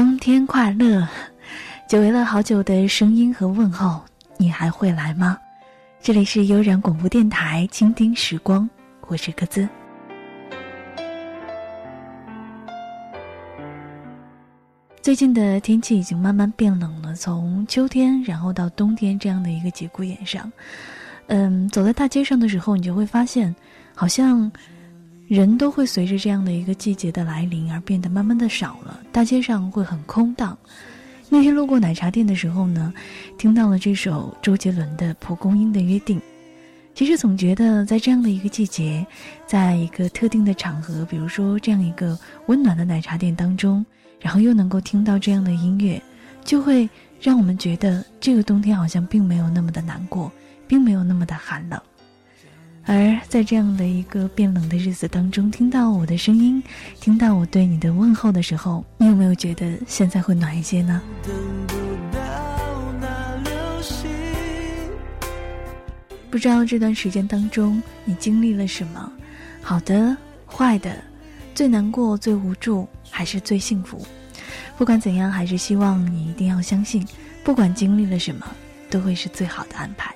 冬天快乐，久违了好久的声音和问候，你还会来吗？这里是悠然广播电台，倾听时光，我是鸽子。最近的天气已经慢慢变冷了，从秋天然后到冬天这样的一个节骨眼上，嗯，走在大街上的时候，你就会发现，好像。人都会随着这样的一个季节的来临而变得慢慢的少了，大街上会很空荡。那天路过奶茶店的时候呢，听到了这首周杰伦的《蒲公英的约定》。其实总觉得在这样的一个季节，在一个特定的场合，比如说这样一个温暖的奶茶店当中，然后又能够听到这样的音乐，就会让我们觉得这个冬天好像并没有那么的难过，并没有那么的寒冷。而在这样的一个变冷的日子当中，听到我的声音，听到我对你的问候的时候，你有没有觉得现在会暖一些呢？不知道这段时间当中你经历了什么，好的、坏的，最难过、最无助，还是最幸福？不管怎样，还是希望你一定要相信，不管经历了什么，都会是最好的安排。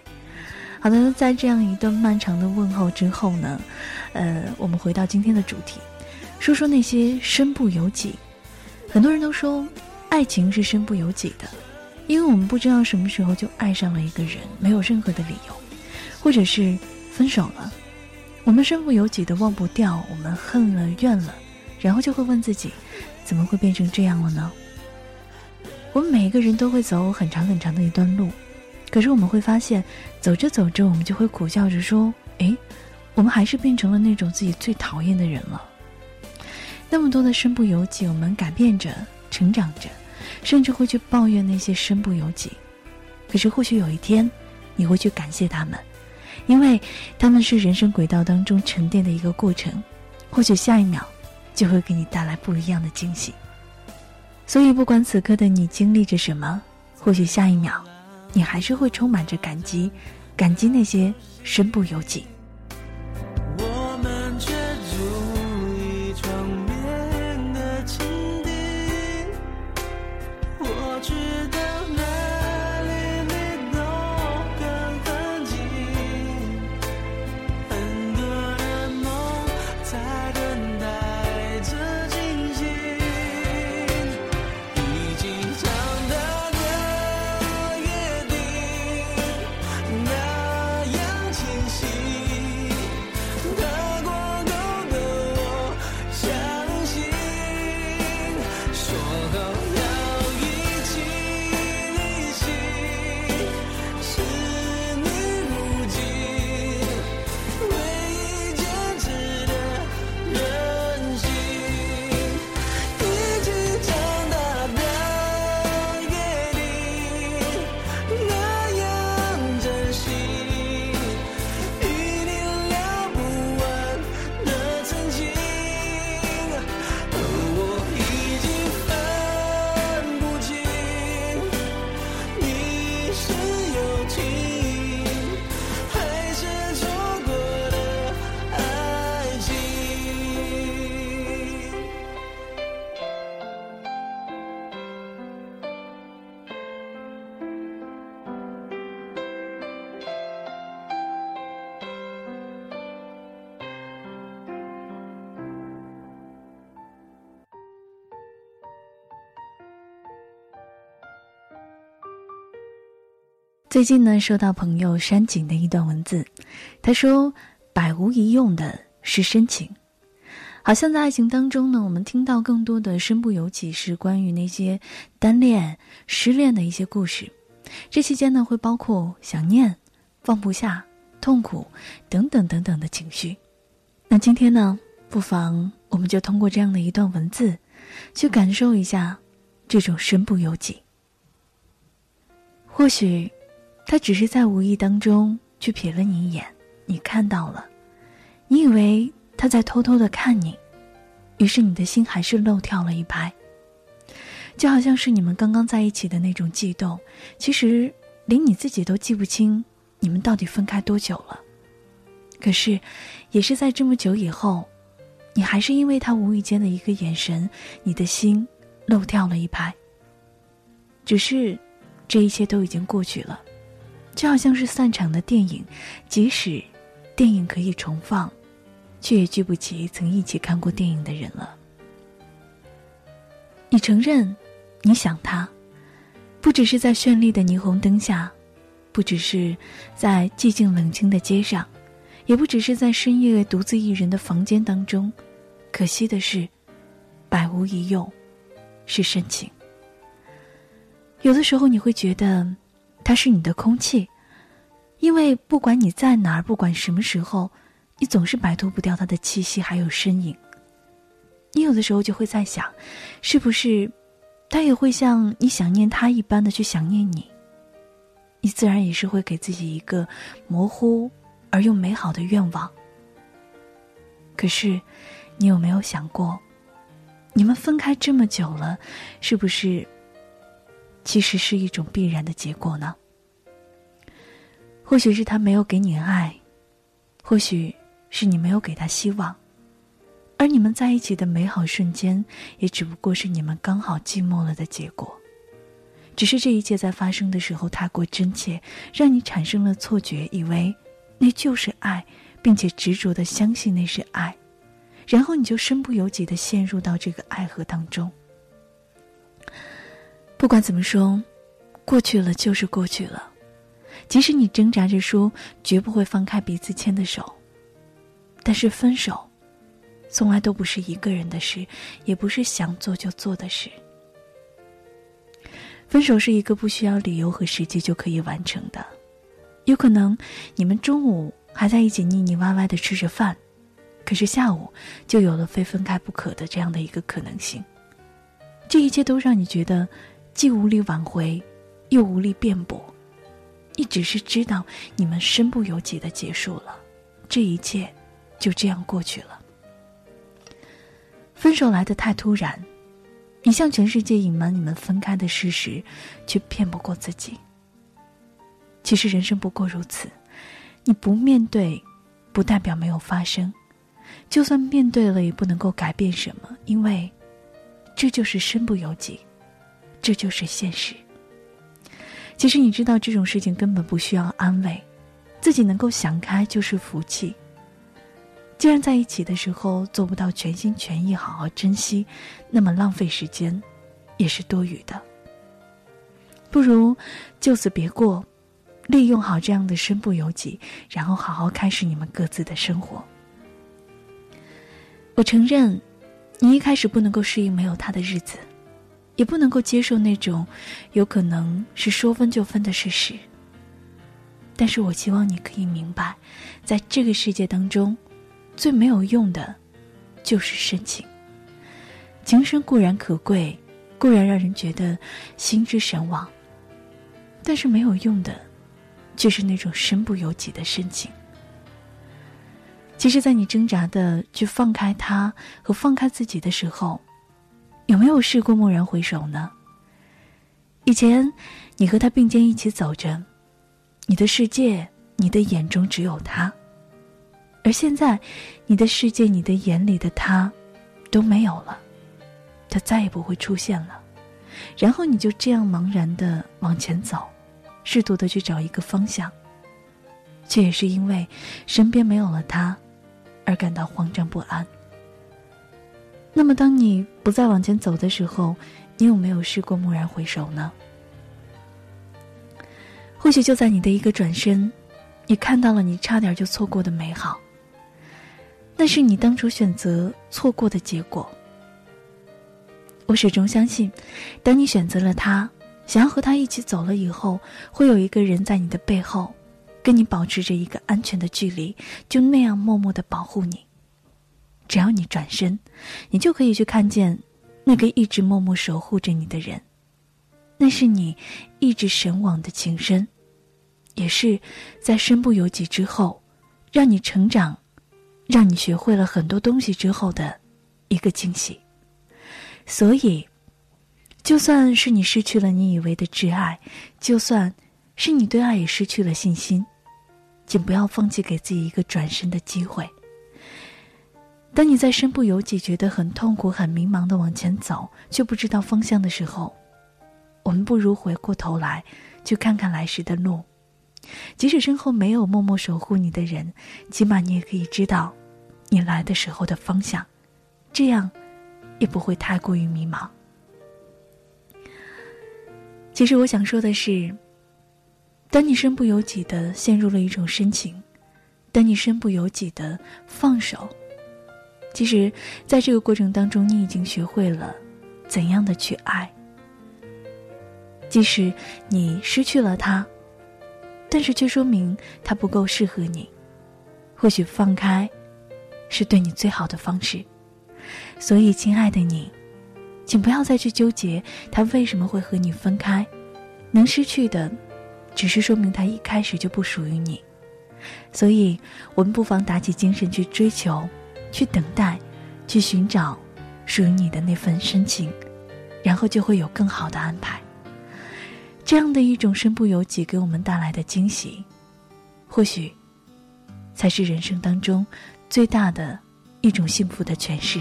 好的，在这样一段漫长的问候之后呢，呃，我们回到今天的主题，说说那些身不由己。很多人都说，爱情是身不由己的，因为我们不知道什么时候就爱上了一个人，没有任何的理由，或者是分手了，我们身不由己的忘不掉，我们恨了怨了，然后就会问自己，怎么会变成这样了呢？我们每一个人都会走很长很长的一段路。可是我们会发现，走着走着，我们就会苦笑着说：“哎，我们还是变成了那种自己最讨厌的人了。”那么多的身不由己，我们改变着、成长着，甚至会去抱怨那些身不由己。可是或许有一天，你会去感谢他们，因为他们是人生轨道当中沉淀的一个过程。或许下一秒，就会给你带来不一样的惊喜。所以，不管此刻的你经历着什么，或许下一秒。你还是会充满着感激，感激那些身不由己。最近呢，收到朋友山井的一段文字，他说：“百无一用的是深情。”好像在爱情当中呢，我们听到更多的身不由己，是关于那些单恋、失恋的一些故事。这期间呢，会包括想念、放不下、痛苦等等等等的情绪。那今天呢，不妨我们就通过这样的一段文字，去感受一下这种身不由己。或许。他只是在无意当中去瞥了你一眼，你看到了，你以为他在偷偷的看你，于是你的心还是漏跳了一拍。就好像是你们刚刚在一起的那种悸动，其实连你自己都记不清你们到底分开多久了。可是，也是在这么久以后，你还是因为他无意间的一个眼神，你的心漏跳了一拍。只是，这一切都已经过去了，就好像是散场的电影，即使电影可以重放，却也聚不齐曾一起看过电影的人了。你承认，你想他，不只是在绚丽的霓虹灯下，不只是在寂静冷清的街上，也不只是在深夜独自一人的房间当中。可惜的是，百无一用，是深情。有的时候你会觉得，它是你的空气，因为不管你在哪儿，不管什么时候，你总是摆脱不掉它的气息还有身影。你有的时候就会在想，是不是，他也会像你想念他一般的去想念你。你自然也是会给自己一个模糊而又美好的愿望。可是，你有没有想过，你们分开这么久了，是不是？其实是一种必然的结果呢。或许是他没有给你爱，或许是你没有给他希望，而你们在一起的美好瞬间，也只不过是你们刚好寂寞了的结果。只是这一切在发生的时候太过真切，让你产生了错觉，以为那就是爱，并且执着的相信那是爱，然后你就身不由己的陷入到这个爱河当中。不管怎么说，过去了就是过去了。即使你挣扎着说绝不会放开彼此牵的手，但是分手，从来都不是一个人的事，也不是想做就做的事。分手是一个不需要理由和时机就可以完成的。有可能你们中午还在一起腻腻歪歪的吃着饭，可是下午就有了非分开不可的这样的一个可能性。这一切都让你觉得。既无力挽回，又无力辩驳，你只是知道你们身不由己的结束了，这一切就这样过去了。分手来的太突然，你向全世界隐瞒你们分开的事实，却骗不过自己。其实人生不过如此，你不面对，不代表没有发生；就算面对了，也不能够改变什么，因为这就是身不由己。这就是现实。其实你知道这种事情根本不需要安慰，自己能够想开就是福气。既然在一起的时候做不到全心全意好好珍惜，那么浪费时间也是多余的。不如就此别过，利用好这样的身不由己，然后好好开始你们各自的生活。我承认，你一开始不能够适应没有他的日子。也不能够接受那种有可能是说分就分的事实。但是我希望你可以明白，在这个世界当中，最没有用的，就是深情。情深固然可贵，固然让人觉得心之神往，但是没有用的，就是那种身不由己的深情。其实，在你挣扎的去放开他和放开自己的时候。有没有试过蓦然回首呢？以前，你和他并肩一起走着，你的世界，你的眼中只有他；而现在，你的世界，你的眼里的他，都没有了，他再也不会出现了。然后你就这样茫然的往前走，试图的去找一个方向，却也是因为身边没有了他，而感到慌张不安。那么，当你不再往前走的时候，你有没有试过蓦然回首呢？或许就在你的一个转身，你看到了你差点就错过的美好。那是你当初选择错过的结果。我始终相信，当你选择了他，想要和他一起走了以后，会有一个人在你的背后，跟你保持着一个安全的距离，就那样默默的保护你。只要你转身，你就可以去看见那个一直默默守护着你的人。那是你一直神往的情深，也是在身不由己之后，让你成长，让你学会了很多东西之后的一个惊喜。所以，就算是你失去了你以为的挚爱，就算是你对爱也失去了信心，请不要放弃给自己一个转身的机会。当你在身不由己、觉得很痛苦、很迷茫的往前走，却不知道方向的时候，我们不如回过头来，去看看来时的路。即使身后没有默默守护你的人，起码你也可以知道，你来的时候的方向，这样，也不会太过于迷茫。其实我想说的是，当你身不由己的陷入了一种深情，当你身不由己的放手。其实，在这个过程当中，你已经学会了怎样的去爱。即使你失去了他，但是却说明他不够适合你。或许放开，是对你最好的方式。所以，亲爱的你，请不要再去纠结他为什么会和你分开。能失去的，只是说明他一开始就不属于你。所以，我们不妨打起精神去追求。去等待，去寻找属于你的那份深情，然后就会有更好的安排。这样的一种身不由己给我们带来的惊喜，或许才是人生当中最大的一种幸福的诠释。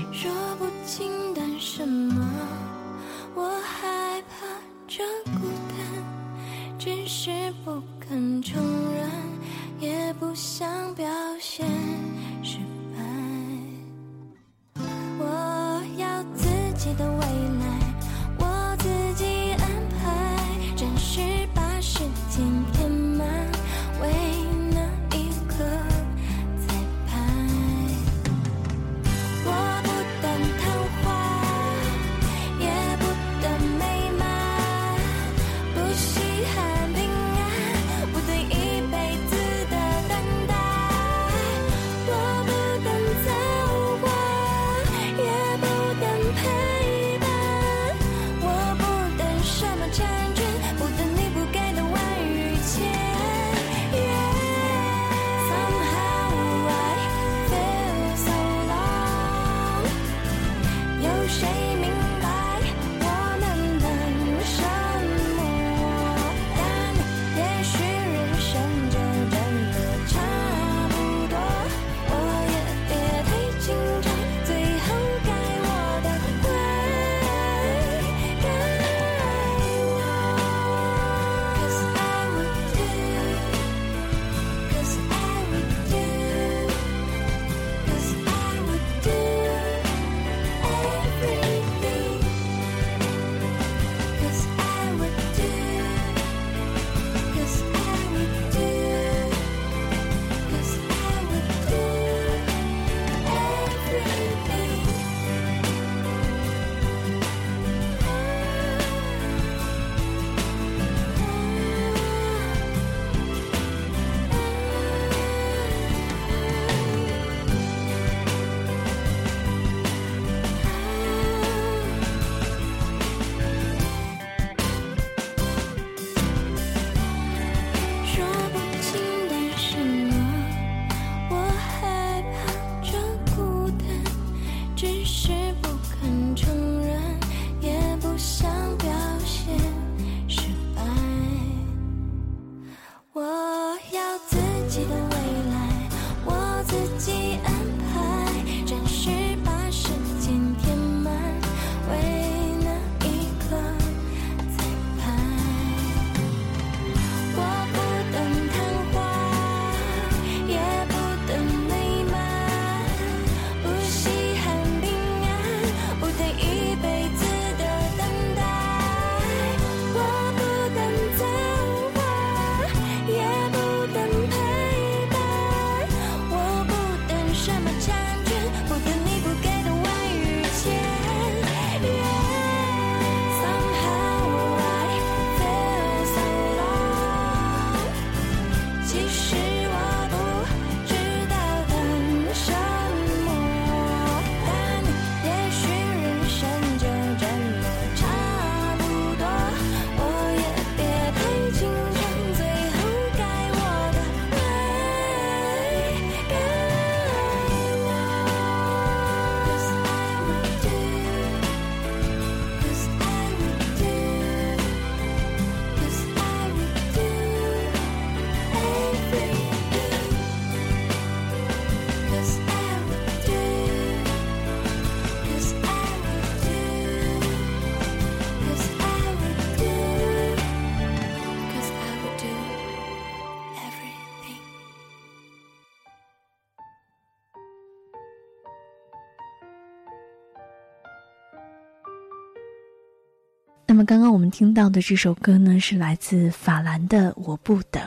刚刚我们听到的这首歌呢，是来自法兰的《我不等》。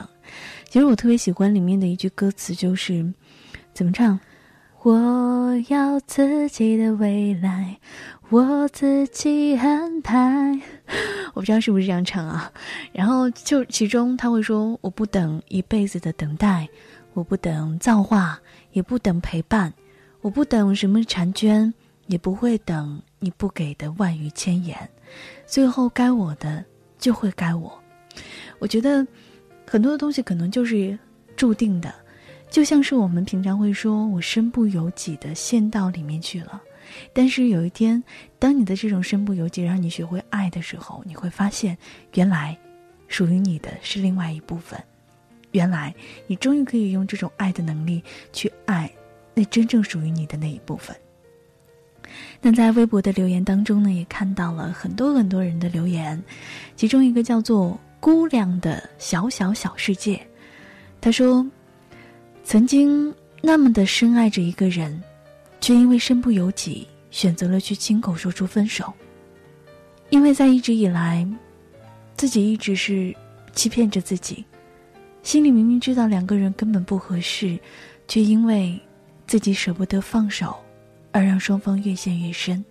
其实我特别喜欢里面的一句歌词，就是怎么唱？我要自己的未来，我自己安排。我不知道是不是这样唱啊？然后就其中他会说：“我不等一辈子的等待，我不等造化，也不等陪伴，我不等什么婵娟，也不会等你不给的万语千言。最后该我的就会该我。”我觉得很多的东西可能就是注定的，就像是我们平常会说：“我身不由己的陷到里面去了。”但是有一天，当你的这种身不由己让你学会爱的时候，你会发现，原来属于你的是另外一部分。原来你终于可以用这种爱的能力去爱那真正属于你的那一部分。那在微博的留言当中呢，也看到了很多很多人的留言，其中一个叫做“姑娘的小小小世界”，他说：“曾经那么的深爱着一个人。”却因为身不由己，选择了去亲口说出分手。因为在一直以来，自己一直是欺骗着自己，心里明明知道两个人根本不合适，却因为自己舍不得放手，而让双方越陷越深。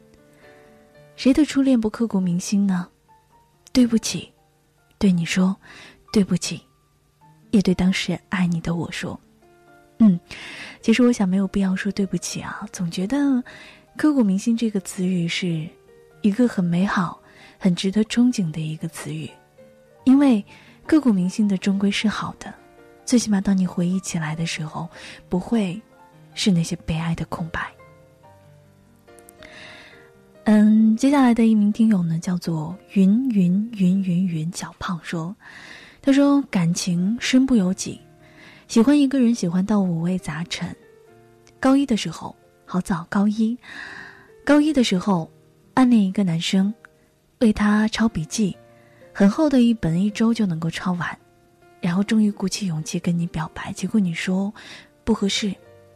谁的初恋不刻骨铭心呢？对不起，对你说对不起，也对当时爱你的我说，嗯。其实我想没有必要说对不起啊，总觉得“刻骨铭心”这个词语是一个很美好、很值得憧憬的一个词语，因为刻骨铭心的终归是好的，最起码当你回忆起来的时候，不会是那些悲哀的空白。嗯，接下来的一名听友呢，叫做云云云云云小胖说：“他说感情身不由己。”喜欢一个人，喜欢到五味杂陈。高一的时候，好早，高一，高一的时候，暗恋一个男生，为他抄笔记，很厚的一本，一周就能够抄完。然后终于鼓起勇气跟你表白，结果你说不合适，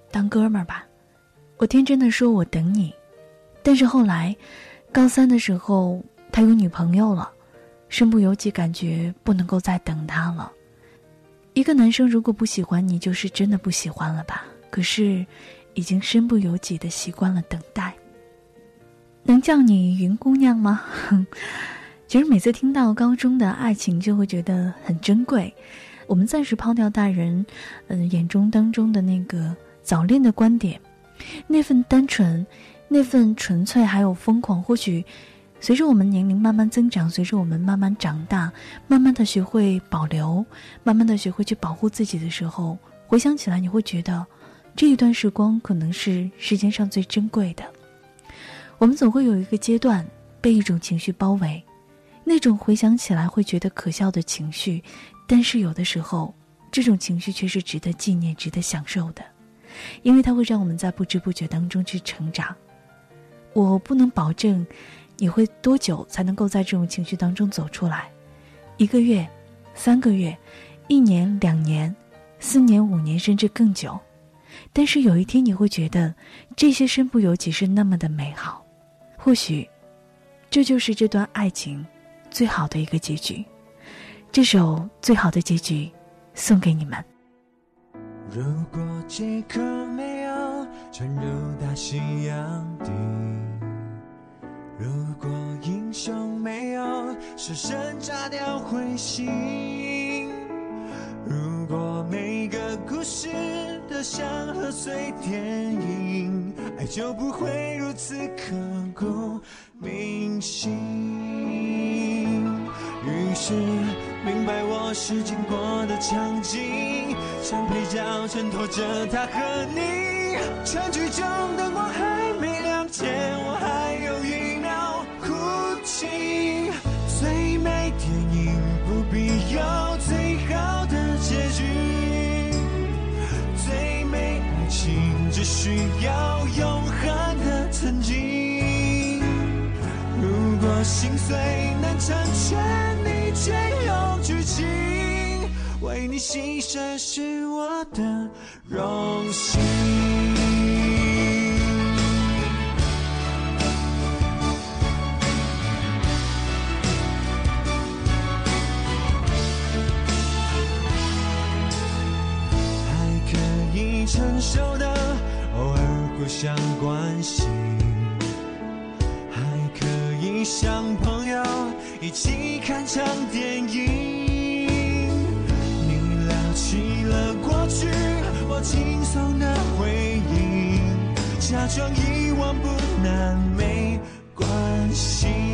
当哥们儿吧。我天真的说我等你，但是后来，高三的时候他有女朋友了，身不由己，感觉不能够再等他了。一个男生如果不喜欢你，就是真的不喜欢了吧？可是，已经身不由己的习惯了等待。能叫你云姑娘吗？其实每次听到高中的爱情，就会觉得很珍贵。我们暂时抛掉大人，嗯，眼中当中的那个早恋的观点，那份单纯，那份纯粹，还有疯狂，或许。随着我们年龄慢慢增长，随着我们慢慢长大，慢慢的学会保留，慢慢的学会去保护自己的时候，回想起来，你会觉得这一段时光可能是世界上最珍贵的。我们总会有一个阶段被一种情绪包围，那种回想起来会觉得可笑的情绪，但是有的时候，这种情绪却是值得纪念、值得享受的，因为它会让我们在不知不觉当中去成长。我不能保证。你会多久才能够在这种情绪当中走出来？一个月、三个月、一年、两年、四年、五年，甚至更久。但是有一天你会觉得这些身不由己是那么的美好。或许，这就是这段爱情最好的一个结局。这首《最好的结局》送给你们。如果这颗没有沉入大西洋底。如果英雄没有失身炸掉彗星，如果每个故事都像贺岁电影，爱就不会如此刻骨铭心。于是明白我是经过的场景，像配角衬托着他和你。全剧中灯需要永恒的曾经。如果心碎能成全你却有剧情，为你牺牲是相关心，还可以像朋友一起看场电影。你聊起了过去，我轻松的回应，假装遗忘不难，没关系。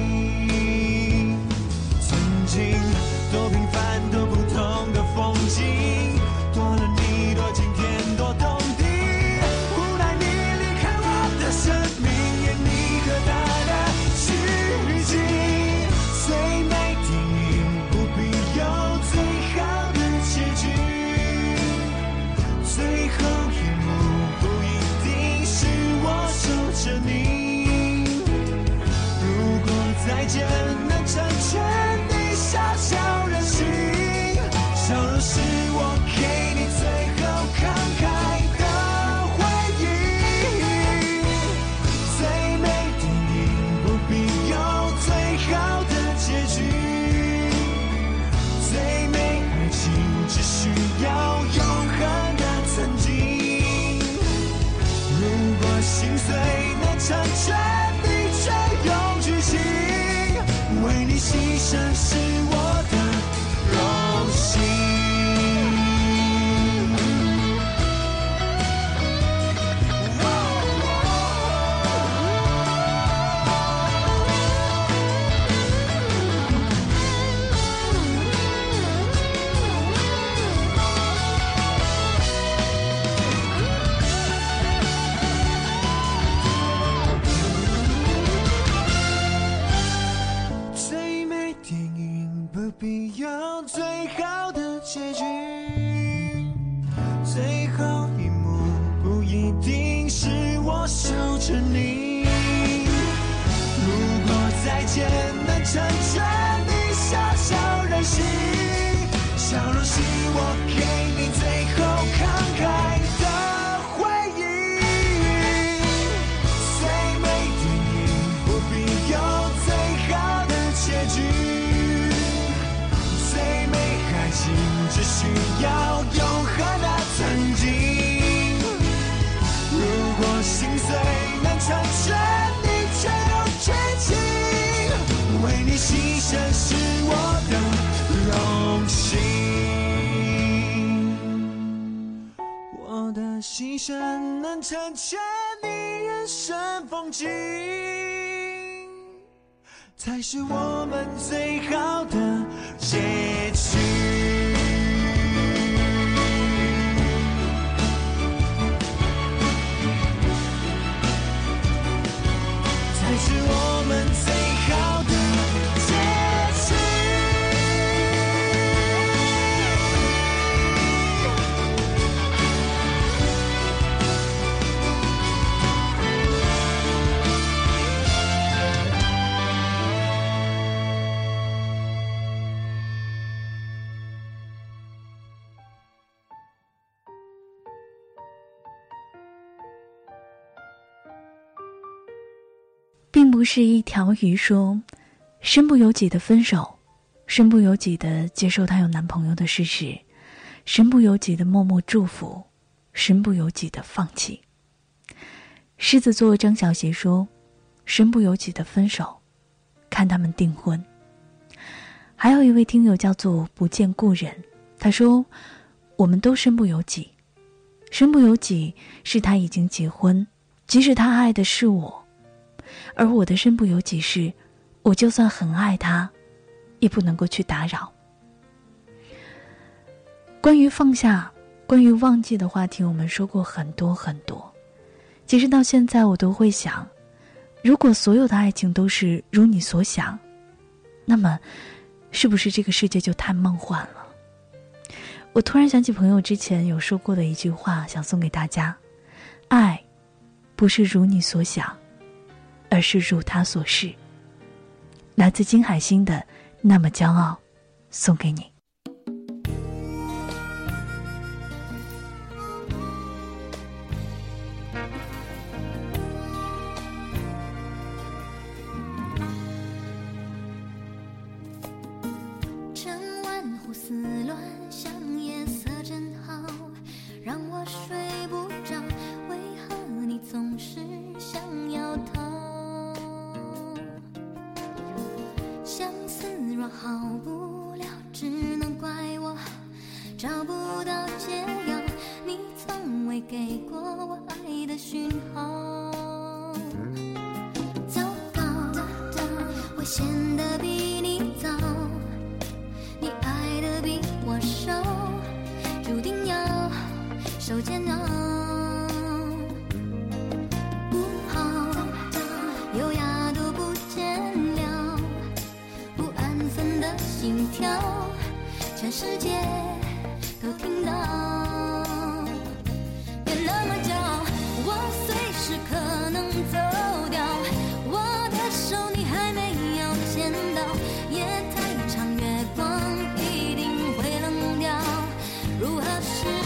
牺牲是我的牺牲能成全你人生风景，才是我们最好的结局。才是我们最不是一条鱼说，身不由己的分手，身不由己的接受她有男朋友的事实，身不由己的默默祝福，身不由己的放弃。狮子座张小娴说，身不由己的分手，看他们订婚。还有一位听友叫做不见故人，他说，我们都身不由己，身不由己是他已经结婚，即使他爱的是我。而我的身不由己是，我就算很爱他，也不能够去打扰。关于放下、关于忘记的话题，我们说过很多很多。其实到现在，我都会想，如果所有的爱情都是如你所想，那么，是不是这个世界就太梦幻了？我突然想起朋友之前有说过的一句话，想送给大家：爱，不是如你所想。而是如他所示。来自金海心的《那么骄傲》，送给你。是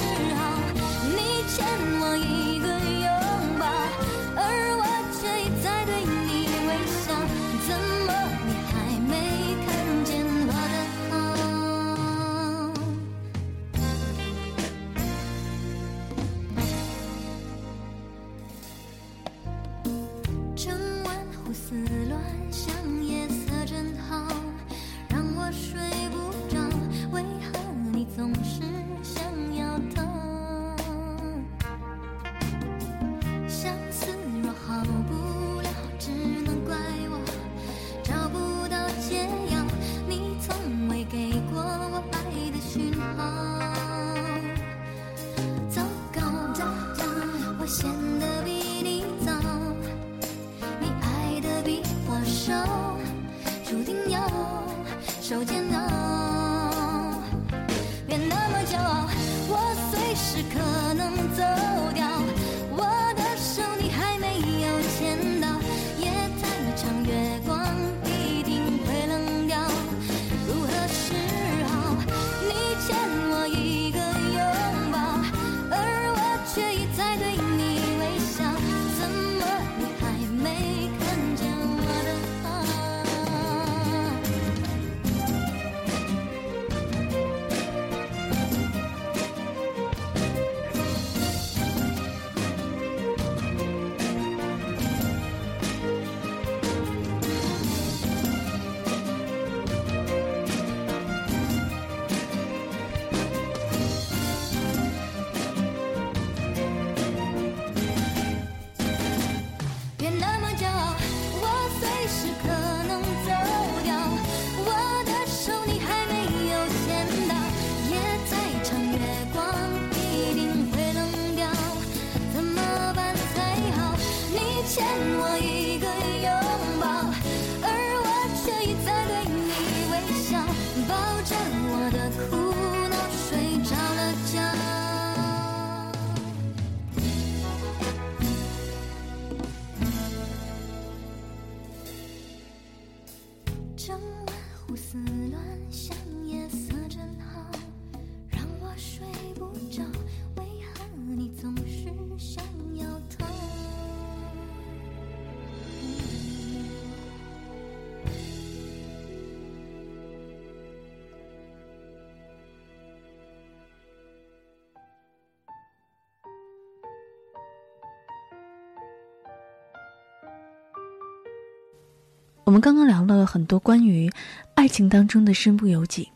我们刚刚聊了很多关于爱情当中的身不由己。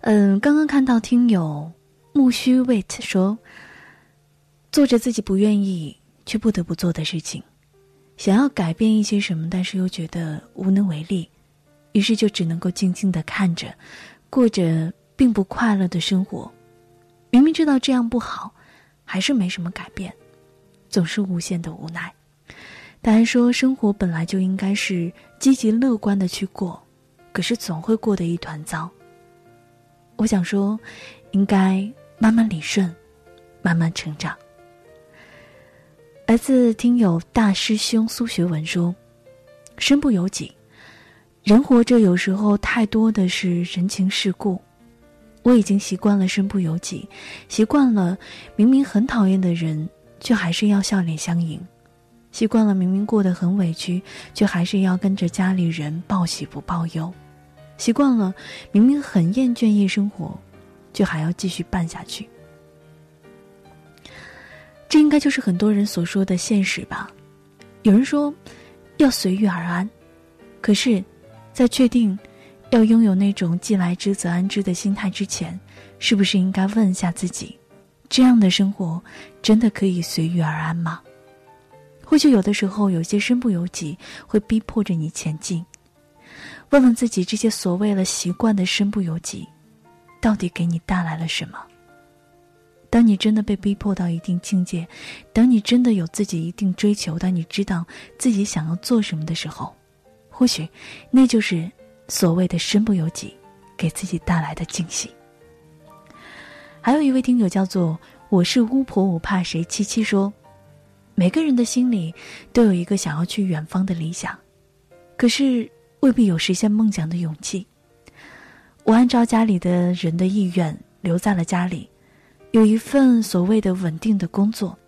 嗯，刚刚看到听友木须 wait 说，做着自己不愿意却不得不做的事情，想要改变一些什么，但是又觉得无能为力，于是就只能够静静的看着，过着并不快乐的生活。明明知道这样不好，还是没什么改变，总是无限的无奈。大家说，生活本来就应该是积极乐观的去过，可是总会过得一团糟。我想说，应该慢慢理顺，慢慢成长。来自听友大师兄苏学文说：“身不由己，人活着有时候太多的是人情世故。我已经习惯了身不由己，习惯了明明很讨厌的人，却还是要笑脸相迎。”习惯了明明过得很委屈，却还是要跟着家里人报喜不报忧；习惯了明明很厌倦夜生活，却还要继续办下去。这应该就是很多人所说的现实吧？有人说要随遇而安，可是，在确定要拥有那种既来之则安之的心态之前，是不是应该问一下自己：这样的生活真的可以随遇而安吗？或许有的时候，有些身不由己会逼迫着你前进。问问自己，这些所谓的习惯的身不由己，到底给你带来了什么？当你真的被逼迫到一定境界，当你真的有自己一定追求，当你知道自己想要做什么的时候，或许那就是所谓的身不由己，给自己带来的惊喜。还有一位听友叫做我是巫婆，我怕谁？七七说，每个人的心里都有一个想要去远方的理想，可是未必有实现梦想的勇气。我按照家里的人的意愿留在了家里。有一份所谓的稳定的工作，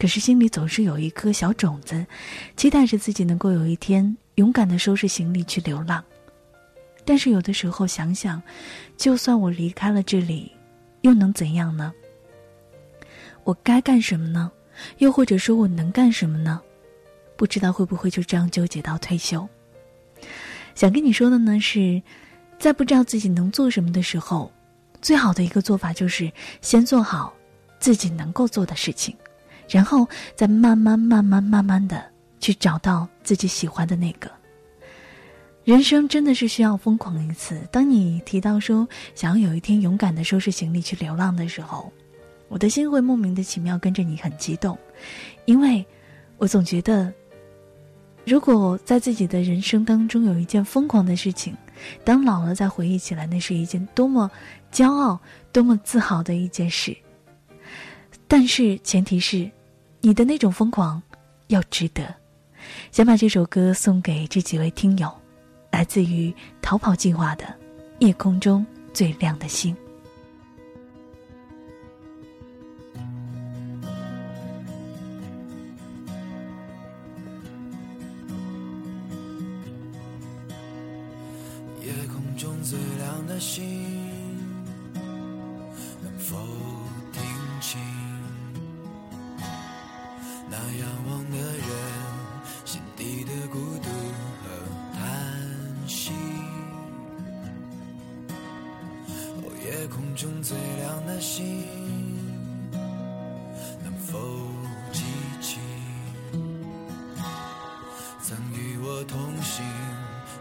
可是心里总是有一颗小种子，期待着自己能够有一天勇敢的收拾行李去流浪。但是有的时候想想，就算我离开了这里，又能怎样呢？我该干什么呢？又或者说我能干什么呢？不知道会不会就这样纠结到退休？想跟你说的呢是，在不知道自己能做什么的时候。最好的一个做法就是先做好自己能够做的事情，然后再慢慢、慢慢、慢慢的去找到自己喜欢的那个。人生真的是需要疯狂一次。当你提到说想要有一天勇敢的收拾行李去流浪的时候，我的心会莫名的奇妙跟着你很激动，因为我总觉得，如果在自己的人生当中有一件疯狂的事情。当老了再回忆起来，那是一件多么骄傲、多么自豪的一件事。但是前提是，你的那种疯狂要值得。想把这首歌送给这几位听友，来自于逃跑计划的《夜空中最亮的星》。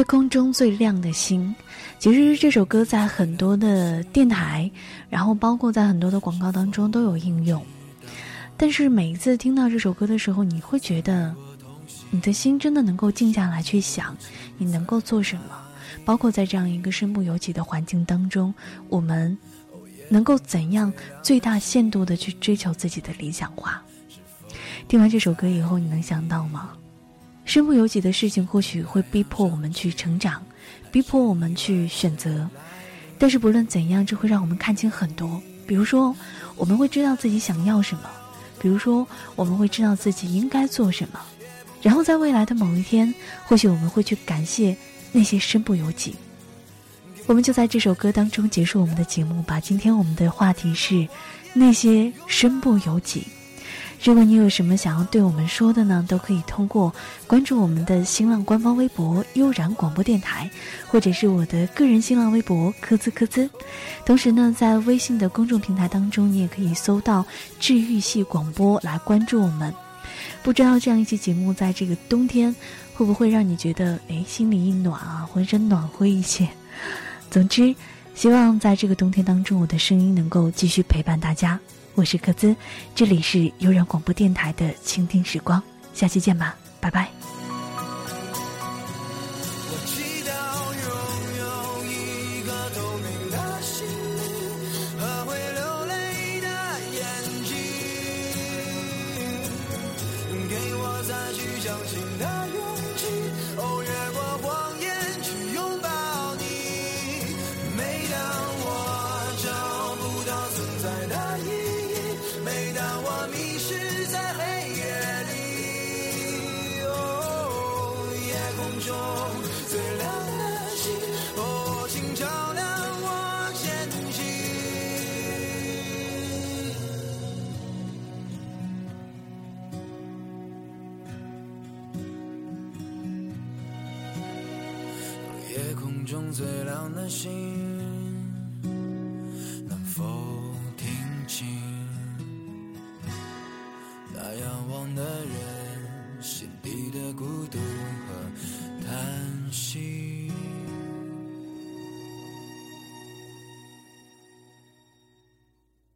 夜空中最亮的星，其实这首歌在很多的电台，然后包括在很多的广告当中都有应用。但是每一次听到这首歌的时候，你会觉得，你的心真的能够静下来去想，你能够做什么？包括在这样一个身不由己的环境当中，我们能够怎样最大限度的去追求自己的理想化？听完这首歌以后，你能想到吗？身不由己的事情或许会逼迫我们去成长，逼迫我们去选择，但是不论怎样，这会让我们看清很多。比如说，我们会知道自己想要什么；比如说，我们会知道自己应该做什么。然后在未来的某一天，或许我们会去感谢那些身不由己。我们就在这首歌当中结束我们的节目吧。今天我们的话题是那些身不由己。如果你有什么想要对我们说的呢，都可以通过关注我们的新浪官方微博“悠然广播电台”，或者是我的个人新浪微博“科兹科兹”。同时呢，在微信的公众平台当中，你也可以搜到“治愈系广播”来关注我们。不知道这样一期节目在这个冬天会不会让你觉得哎心里一暖啊，浑身暖和一些？总之，希望在这个冬天当中，我的声音能够继续陪伴大家。我是克孜，这里是悠然广播电台的倾听时光，下期见吧，拜拜。